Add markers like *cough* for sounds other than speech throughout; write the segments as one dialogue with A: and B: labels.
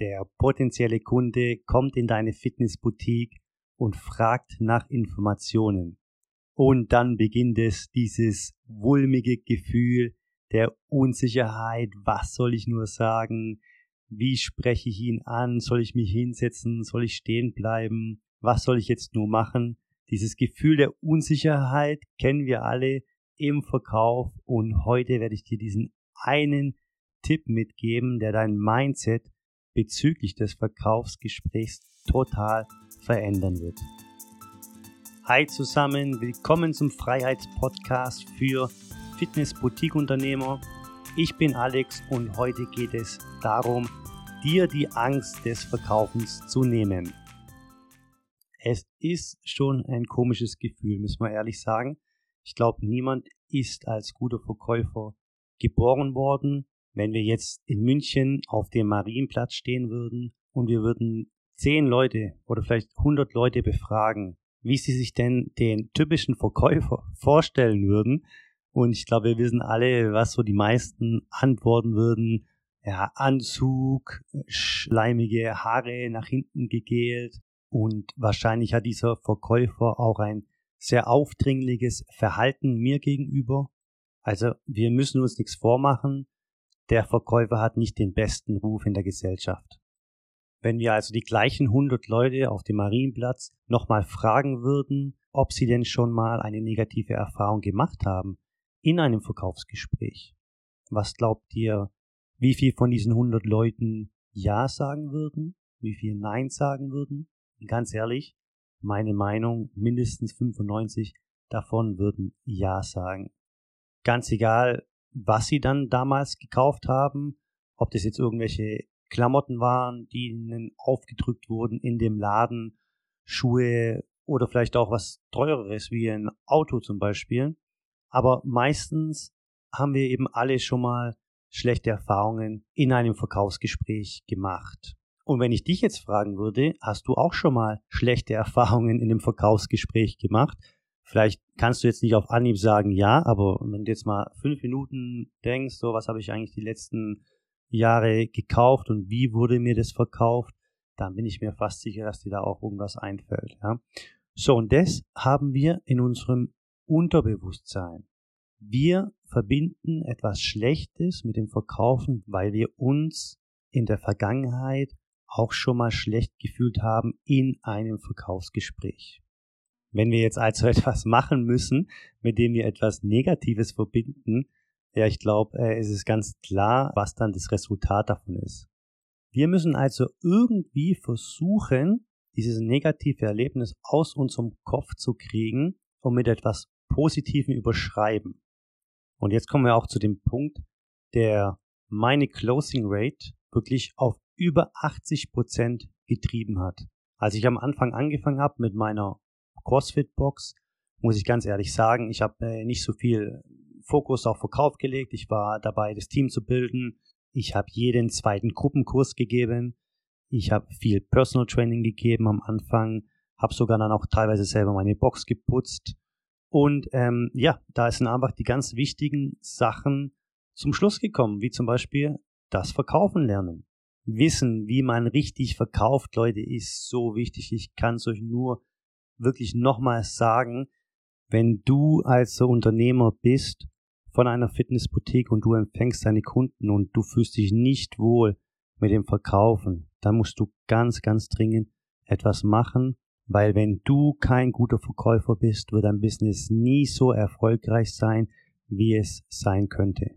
A: Der potenzielle Kunde kommt in deine Fitnessboutique und fragt nach Informationen. Und dann beginnt es, dieses wulmige Gefühl der Unsicherheit. Was soll ich nur sagen? Wie spreche ich ihn an? Soll ich mich hinsetzen? Soll ich stehen bleiben? Was soll ich jetzt nur machen? Dieses Gefühl der Unsicherheit kennen wir alle im Verkauf und heute werde ich dir diesen einen Tipp mitgeben, der dein Mindset bezüglich des Verkaufsgesprächs total verändern wird. Hi zusammen, willkommen zum Freiheitspodcast für Fitness-Boutique-Unternehmer. Ich bin Alex und heute geht es darum, dir die Angst des Verkaufens zu nehmen. Es ist schon ein komisches Gefühl, müssen wir ehrlich sagen. Ich glaube, niemand ist als guter Verkäufer geboren worden. Wenn wir jetzt in München auf dem Marienplatz stehen würden und wir würden zehn Leute oder vielleicht hundert Leute befragen, wie sie sich denn den typischen Verkäufer *laughs* vorstellen würden. Und ich glaube, wir wissen alle, was so die meisten antworten würden. Ja, Anzug, schleimige Haare nach hinten gegelt. Und wahrscheinlich hat dieser Verkäufer auch ein sehr aufdringliches Verhalten mir gegenüber. Also wir müssen uns nichts vormachen. Der Verkäufer hat nicht den besten Ruf in der Gesellschaft. Wenn wir also die gleichen 100 Leute auf dem Marienplatz nochmal fragen würden, ob sie denn schon mal eine negative Erfahrung gemacht haben in einem Verkaufsgespräch, was glaubt ihr, wie viel von diesen 100 Leuten Ja sagen würden, wie viel Nein sagen würden? Ganz ehrlich, meine Meinung, mindestens 95 davon würden Ja sagen. Ganz egal, was sie dann damals gekauft haben, ob das jetzt irgendwelche Klamotten waren, die ihnen aufgedrückt wurden in dem Laden, Schuhe oder vielleicht auch was teureres wie ein Auto zum Beispiel. Aber meistens haben wir eben alle schon mal schlechte Erfahrungen in einem Verkaufsgespräch gemacht. Und wenn ich dich jetzt fragen würde, hast du auch schon mal schlechte *laughs* Erfahrungen in dem Verkaufsgespräch gemacht? Vielleicht kannst du jetzt nicht auf Anhieb sagen, ja, aber wenn du jetzt mal fünf Minuten denkst, so was habe ich eigentlich die letzten Jahre gekauft und wie wurde mir das verkauft, dann bin ich mir fast sicher, dass dir da auch irgendwas einfällt. Ja? So, und das haben wir in unserem Unterbewusstsein. Wir verbinden etwas Schlechtes mit dem Verkaufen, weil wir uns in der Vergangenheit auch schon mal schlecht gefühlt haben in einem Verkaufsgespräch. Wenn wir jetzt also *laughs* etwas machen müssen, mit dem wir etwas Negatives verbinden, ja, ich glaube, äh, es ist ganz klar, was dann das Resultat davon ist. Wir müssen also irgendwie versuchen, dieses negative Erlebnis aus unserem Kopf zu kriegen und mit etwas Positivem überschreiben. Und jetzt kommen wir auch zu dem Punkt, der meine Closing Rate wirklich auf über 80 Prozent getrieben hat. Als ich am Anfang angefangen habe mit meiner CrossFit Box, muss ich ganz ehrlich sagen, ich habe äh, nicht so viel Fokus auf Verkauf gelegt. Ich war dabei, das Team zu bilden. Ich habe jeden zweiten Gruppenkurs gegeben. Ich habe viel Personal Training gegeben am Anfang. Habe sogar dann auch teilweise selber meine Box geputzt. Und ähm, ja, da sind einfach die ganz wichtigen Sachen zum Schluss gekommen, wie zum Beispiel das Verkaufen lernen. Wissen, wie man richtig verkauft, Leute, ist so wichtig. Ich kann es euch nur wirklich nochmals sagen, wenn du als Unternehmer bist von einer Fitnessboutique und du empfängst deine Kunden und du fühlst dich nicht wohl mit dem Verkaufen, dann musst du ganz, ganz dringend etwas machen, weil wenn du kein guter Verkäufer bist, wird dein Business nie so erfolgreich sein, wie es sein könnte.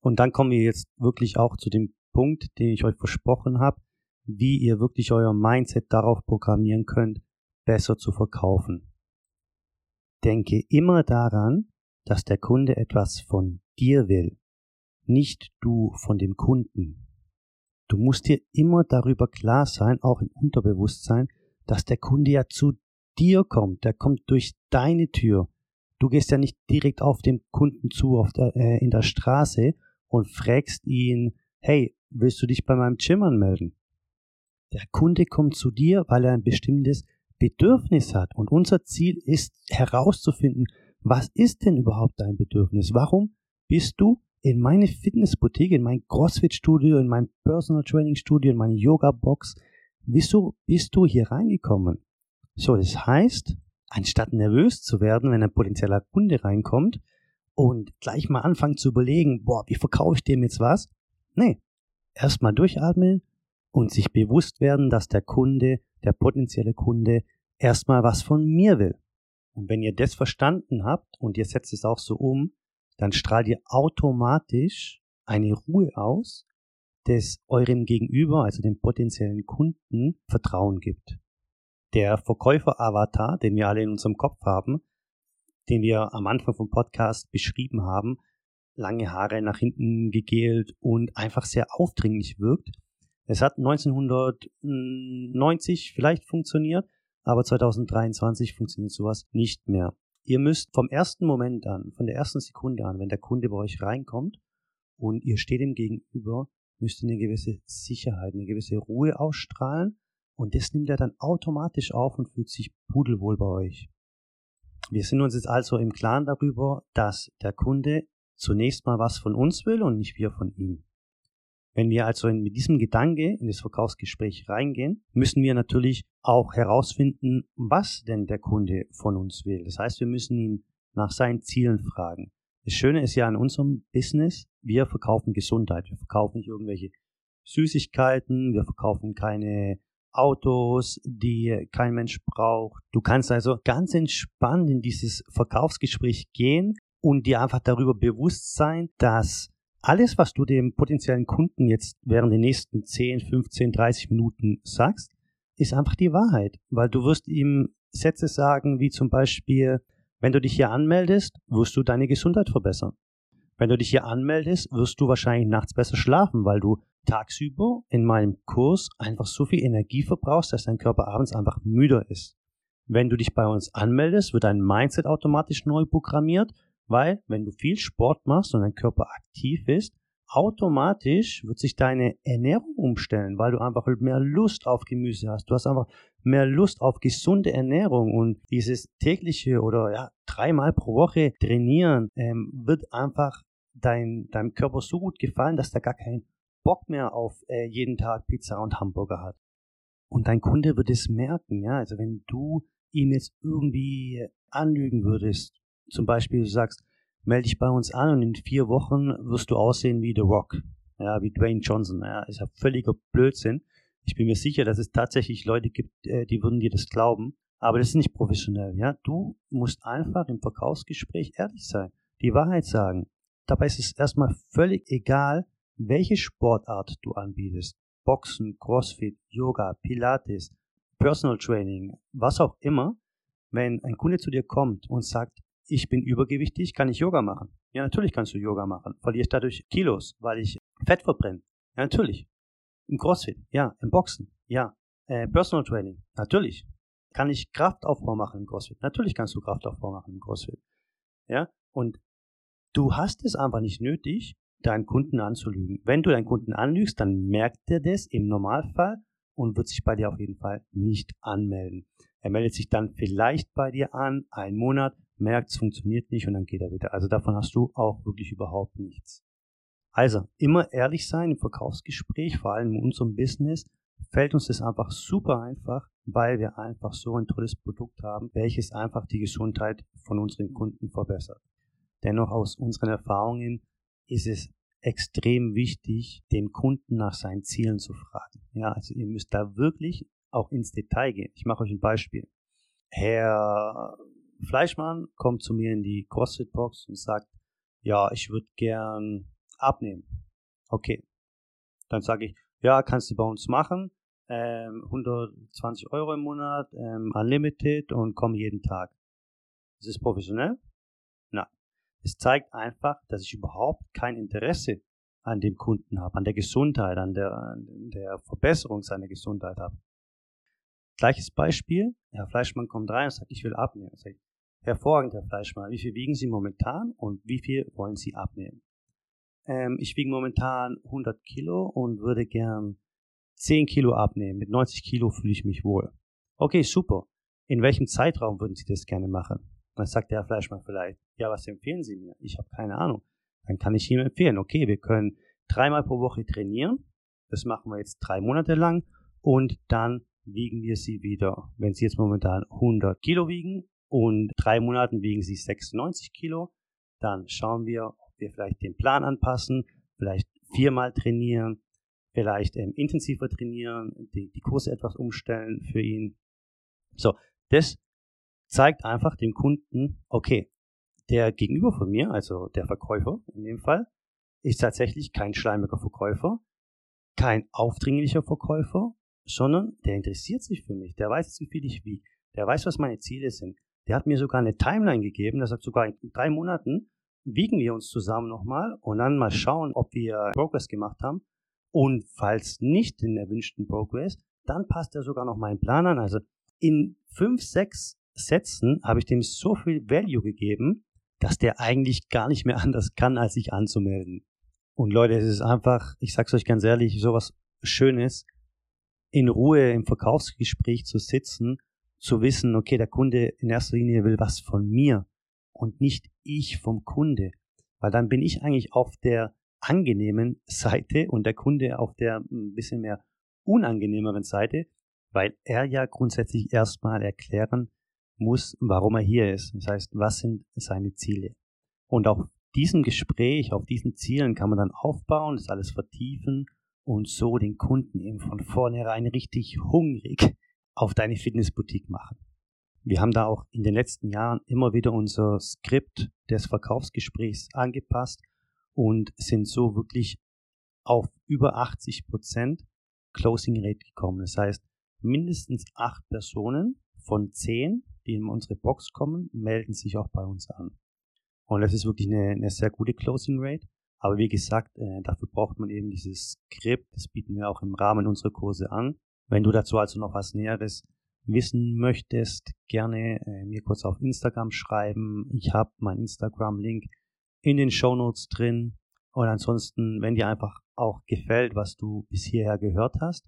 A: Und dann kommen wir jetzt wirklich auch zu dem Punkt, den ich euch versprochen habe, wie ihr wirklich euer Mindset darauf programmieren könnt, besser zu verkaufen. Denke immer daran, dass der Kunde etwas von dir will, nicht du von dem Kunden. Du musst dir immer darüber klar sein, auch im Unterbewusstsein, dass der Kunde ja zu dir kommt, der kommt durch deine Tür. Du gehst ja nicht direkt auf den Kunden zu auf der, äh, in der Straße und fragst ihn, hey, willst du dich bei meinem Gym anmelden? Der Kunde kommt zu dir, weil er ein bestimmtes Bedürfnis hat. Und unser Ziel ist herauszufinden, was ist denn überhaupt dein Bedürfnis? Warum bist du in meine Fitnessboutique, in mein CrossFit-Studio, in mein Personal Training Studio, in meine Yoga-Box. Wieso bist du hier reingekommen? So, das heißt, anstatt nervös zu werden, wenn ein potenzieller Kunde reinkommt und gleich mal anfangen zu überlegen, boah, wie verkaufe ich dem jetzt was? Nee, erstmal durchatmen und sich bewusst werden, dass der Kunde, der potenzielle Kunde, erstmal was von mir will. Und wenn ihr das verstanden habt und ihr setzt es auch so um, dann strahlt ihr automatisch eine Ruhe aus, das eurem Gegenüber, also dem potenziellen Kunden, Vertrauen gibt. Der Verkäufer-Avatar, den wir alle in unserem Kopf haben, den wir am Anfang vom Podcast beschrieben haben, lange Haare nach hinten gegelt und einfach sehr aufdringlich wirkt. Es hat 1990 vielleicht funktioniert, aber 2023 funktioniert sowas nicht mehr. Ihr müsst vom ersten Moment an, von der ersten Sekunde an, wenn der Kunde bei euch reinkommt und ihr steht ihm gegenüber, müsst ihr eine gewisse Sicherheit, eine gewisse Ruhe ausstrahlen und das nimmt er dann automatisch auf und fühlt sich pudelwohl bei euch. Wir sind uns jetzt also im Klaren darüber, dass der Kunde zunächst mal was von uns will und nicht wir von ihm. Wenn wir also mit diesem Gedanke in das Verkaufsgespräch reingehen, müssen wir natürlich auch herausfinden, was denn der Kunde von uns will. Das heißt, wir müssen ihn nach seinen Zielen fragen. Das Schöne ist ja an unserem Business, wir verkaufen Gesundheit. Wir verkaufen nicht irgendwelche Süßigkeiten, wir verkaufen keine Autos, die kein Mensch braucht. Du kannst also ganz entspannt in dieses Verkaufsgespräch gehen und dir einfach darüber bewusst sein, dass alles, was du dem potenziellen Kunden jetzt während den nächsten 10, 15, 30 Minuten sagst, ist einfach die Wahrheit, weil du wirst ihm Sätze sagen, wie zum Beispiel, wenn du dich hier anmeldest, wirst du deine Gesundheit verbessern. Wenn du dich hier anmeldest, wirst du wahrscheinlich nachts besser schlafen, weil du tagsüber in meinem Kurs einfach so viel Energie verbrauchst, dass dein Körper abends einfach müder ist. Wenn du dich bei uns anmeldest, wird dein Mindset automatisch neu programmiert weil, wenn du viel Sport machst und dein Körper aktiv ist, automatisch wird sich deine Ernährung umstellen, weil du einfach mehr Lust auf Gemüse hast. Du hast einfach mehr Lust auf gesunde Ernährung und dieses tägliche oder ja dreimal pro Woche trainieren ähm, wird einfach dein, deinem Körper so gut gefallen, dass der gar keinen Bock mehr auf äh, jeden Tag Pizza und Hamburger hat. Und dein Kunde wird es merken, ja. Also wenn du ihm jetzt irgendwie anlügen würdest, zum Beispiel du sagst, melde dich bei uns an und in vier Wochen wirst du aussehen wie The Rock, ja, wie Dwayne Johnson. Ja, ist ja völliger Blödsinn. Ich bin mir sicher, dass es tatsächlich Leute gibt, äh, die würden dir das glauben, aber das ist nicht professionell. Ja, du musst einfach im Verkaufsgespräch ehrlich sein, die Wahrheit sagen. Dabei ist es erstmal völlig egal, welche Sportart du anbietest. Boxen, Crossfit, Yoga, Pilates, Personal Training, was auch immer. Wenn ein Kunde zu dir kommt und sagt, ich bin übergewichtig, kann ich Yoga machen? Ja, natürlich kannst du Yoga machen. Verliere ich dadurch Kilos, weil ich Fett verbrenne? Ja, natürlich. Im CrossFit? Ja. Im Boxen? Ja. Äh, Personal Training? Natürlich. Kann ich Kraftaufbau machen im CrossFit? Natürlich kannst du Kraftaufbau machen im CrossFit. Ja. Und du hast es einfach nicht nötig, deinen Kunden anzulügen. Wenn du deinen Kunden anlügst, dann merkt er das im Normalfall und wird sich bei dir auf jeden Fall nicht anmelden. Er meldet sich dann vielleicht bei dir an, einen Monat, merkt, es funktioniert nicht und dann geht er wieder. Also davon hast du auch wirklich überhaupt nichts. Also immer ehrlich sein im Verkaufsgespräch, vor allem in unserem Business, fällt uns das einfach super einfach, weil wir einfach so ein tolles Produkt haben, welches einfach die Gesundheit von unseren Kunden verbessert. Dennoch aus unseren Erfahrungen ist es extrem wichtig, den Kunden nach seinen Zielen zu fragen. Ja, also ihr müsst da wirklich auch ins Detail gehen. Ich mache euch ein Beispiel. Herr Fleischmann kommt zu mir in die CrossFit-Box und sagt, ja, ich würde gern abnehmen. Okay. Dann sage ich, ja, kannst du bei uns machen. Ähm, 120 Euro im Monat, ähm, unlimited und komm jeden Tag. Ist es professionell? Nein. Es zeigt einfach, dass ich überhaupt kein Interesse an dem Kunden habe, an der Gesundheit, an der, an der Verbesserung seiner Gesundheit habe. Gleiches Beispiel, Herr Fleischmann kommt rein und sagt, ich will abnehmen. Ich sage, hervorragend, Herr Fleischmann, wie viel wiegen Sie momentan und wie viel wollen Sie abnehmen? Ähm, ich wiege momentan 100 Kilo und würde gern 10 Kilo abnehmen. Mit 90 Kilo fühle ich mich wohl. Okay, super. In welchem Zeitraum würden Sie das gerne machen? Dann sagt der Herr Fleischmann vielleicht, ja, was empfehlen Sie mir? Ich habe keine Ahnung. dann kann ich ihm empfehlen, okay, wir können dreimal pro Woche trainieren. Das machen wir jetzt drei Monate lang und dann wiegen wir sie wieder. Wenn sie jetzt momentan 100 Kilo wiegen und drei Monaten wiegen sie 96 Kilo, dann schauen wir, ob wir vielleicht den Plan anpassen, vielleicht viermal trainieren, vielleicht ähm, intensiver trainieren, die, die Kurse etwas umstellen für ihn. So, das zeigt einfach dem Kunden, okay, der Gegenüber von mir, also der Verkäufer in dem Fall, ist tatsächlich kein schleimiger Verkäufer, kein aufdringlicher Verkäufer, sondern der interessiert sich für mich. Der weiß, wie viel ich wie. Der weiß, was meine Ziele sind. Der hat mir sogar eine Timeline gegeben. Der sagt sogar in drei Monaten wiegen wir uns zusammen nochmal und dann mal schauen, ob wir Progress gemacht haben. Und falls nicht den erwünschten Progress, dann passt er sogar noch meinen Plan an. Also in fünf, sechs Sätzen habe ich dem so viel Value gegeben, dass der eigentlich gar nicht mehr *laughs* anders kann, als sich anzumelden. Und Leute, es ist einfach, ich sag's euch ganz ehrlich, sowas Schönes, in Ruhe im Verkaufsgespräch zu sitzen, zu wissen, okay, der Kunde in erster Linie will was von mir und nicht ich vom Kunde. Weil dann bin ich eigentlich auf der angenehmen Seite und der Kunde auf der ein bisschen mehr unangenehmeren Seite, weil er ja grundsätzlich erstmal erklären muss, warum er hier ist. Das heißt, was sind seine Ziele? Und auf diesem Gespräch, auf diesen Zielen kann man dann aufbauen, das alles vertiefen und so den Kunden eben von vornherein richtig hungrig auf deine Fitnessboutique machen. Wir haben da auch in den letzten Jahren immer wieder unser Skript des Verkaufsgesprächs angepasst und sind so wirklich auf über 80 Prozent Closing Rate gekommen. Das heißt, mindestens acht Personen von zehn, die in unsere Box kommen, melden sich auch bei uns an. Und das ist wirklich eine, eine sehr gute Closing Rate. Aber wie gesagt, äh, dafür braucht man eben dieses Skript. Das bieten wir auch im Rahmen unserer Kurse an. Wenn du dazu also noch was Näheres wissen möchtest, gerne äh, mir kurz auf Instagram schreiben. Ich habe meinen Instagram-Link in den Show Notes drin. Und ansonsten, wenn dir einfach auch gefällt, was du bis hierher gehört hast,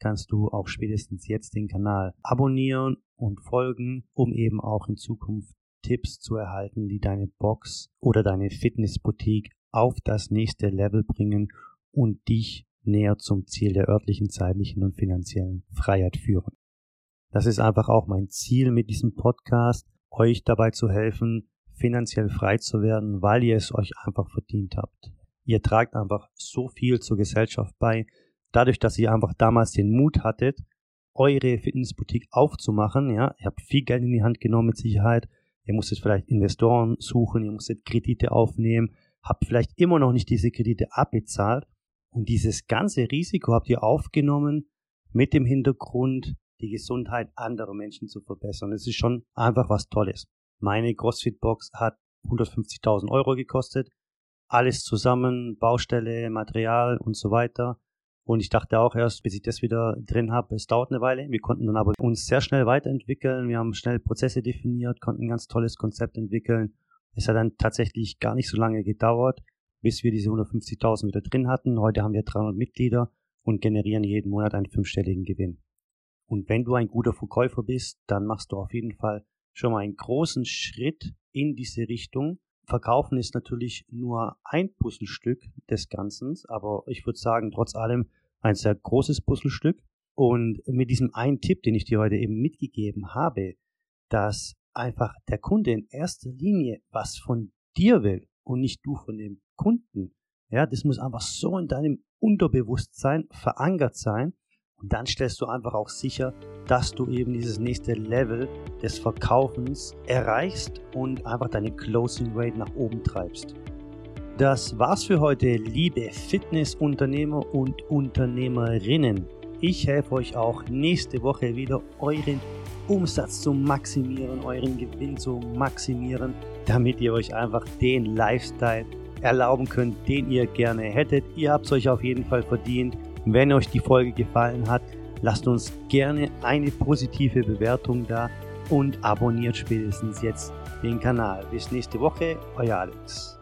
A: kannst du auch spätestens jetzt den Kanal abonnieren und folgen, um eben auch in Zukunft Tipps zu erhalten, die deine Box oder deine Fitnessboutique auf das nächste Level bringen und dich näher zum Ziel der örtlichen, zeitlichen und finanziellen Freiheit führen. Das ist einfach auch mein Ziel mit diesem Podcast, euch dabei zu helfen, finanziell frei zu werden, weil ihr es euch einfach verdient habt. Ihr tragt einfach so viel zur Gesellschaft bei, dadurch, dass ihr einfach damals den Mut hattet, eure Fitnessboutique aufzumachen, ja, ihr habt viel Geld in die Hand genommen mit Sicherheit, ihr musstet vielleicht Investoren suchen, ihr musstet Kredite aufnehmen, habt vielleicht immer noch nicht diese Kredite abbezahlt und dieses ganze Risiko habt ihr aufgenommen mit dem Hintergrund, die Gesundheit anderer Menschen zu verbessern. Das ist schon einfach was Tolles. Meine CrossFit-Box hat 150.000 Euro gekostet. Alles zusammen, Baustelle, Material und so weiter. Und ich dachte auch erst, bis ich das wieder drin habe, es dauert eine Weile. Wir konnten dann aber uns sehr schnell weiterentwickeln. Wir haben schnell Prozesse definiert, konnten ein ganz tolles Konzept entwickeln. Es hat dann tatsächlich gar nicht so lange gedauert, bis wir diese 150.000 wieder drin hatten. Heute haben wir 300 Mitglieder und generieren jeden Monat einen fünfstelligen Gewinn. Und wenn du ein guter Verkäufer bist, dann machst du auf jeden Fall schon mal einen großen Schritt in diese Richtung. Verkaufen ist natürlich nur ein Puzzlestück des Ganzen, aber ich würde sagen, trotz allem ein sehr großes Puzzlestück. Und mit diesem einen Tipp, den ich dir heute eben mitgegeben habe, dass einfach der Kunde in erster Linie was von dir will und nicht du von dem Kunden. Ja, das muss einfach so in deinem Unterbewusstsein verankert sein, und dann stellst du einfach auch sicher, dass du eben dieses nächste Level des Verkaufens erreichst und einfach deine Closing Rate nach oben treibst. Das war's für heute, liebe Fitnessunternehmer und Unternehmerinnen. Ich helfe euch auch nächste Woche wieder, euren Umsatz zu maximieren, euren Gewinn zu maximieren, damit ihr euch einfach den Lifestyle erlauben könnt, den ihr gerne hättet. Ihr habt es euch auf jeden Fall verdient. Wenn euch die Folge gefallen hat, lasst uns gerne eine positive Bewertung da und abonniert spätestens jetzt den Kanal. Bis nächste Woche, euer Alex.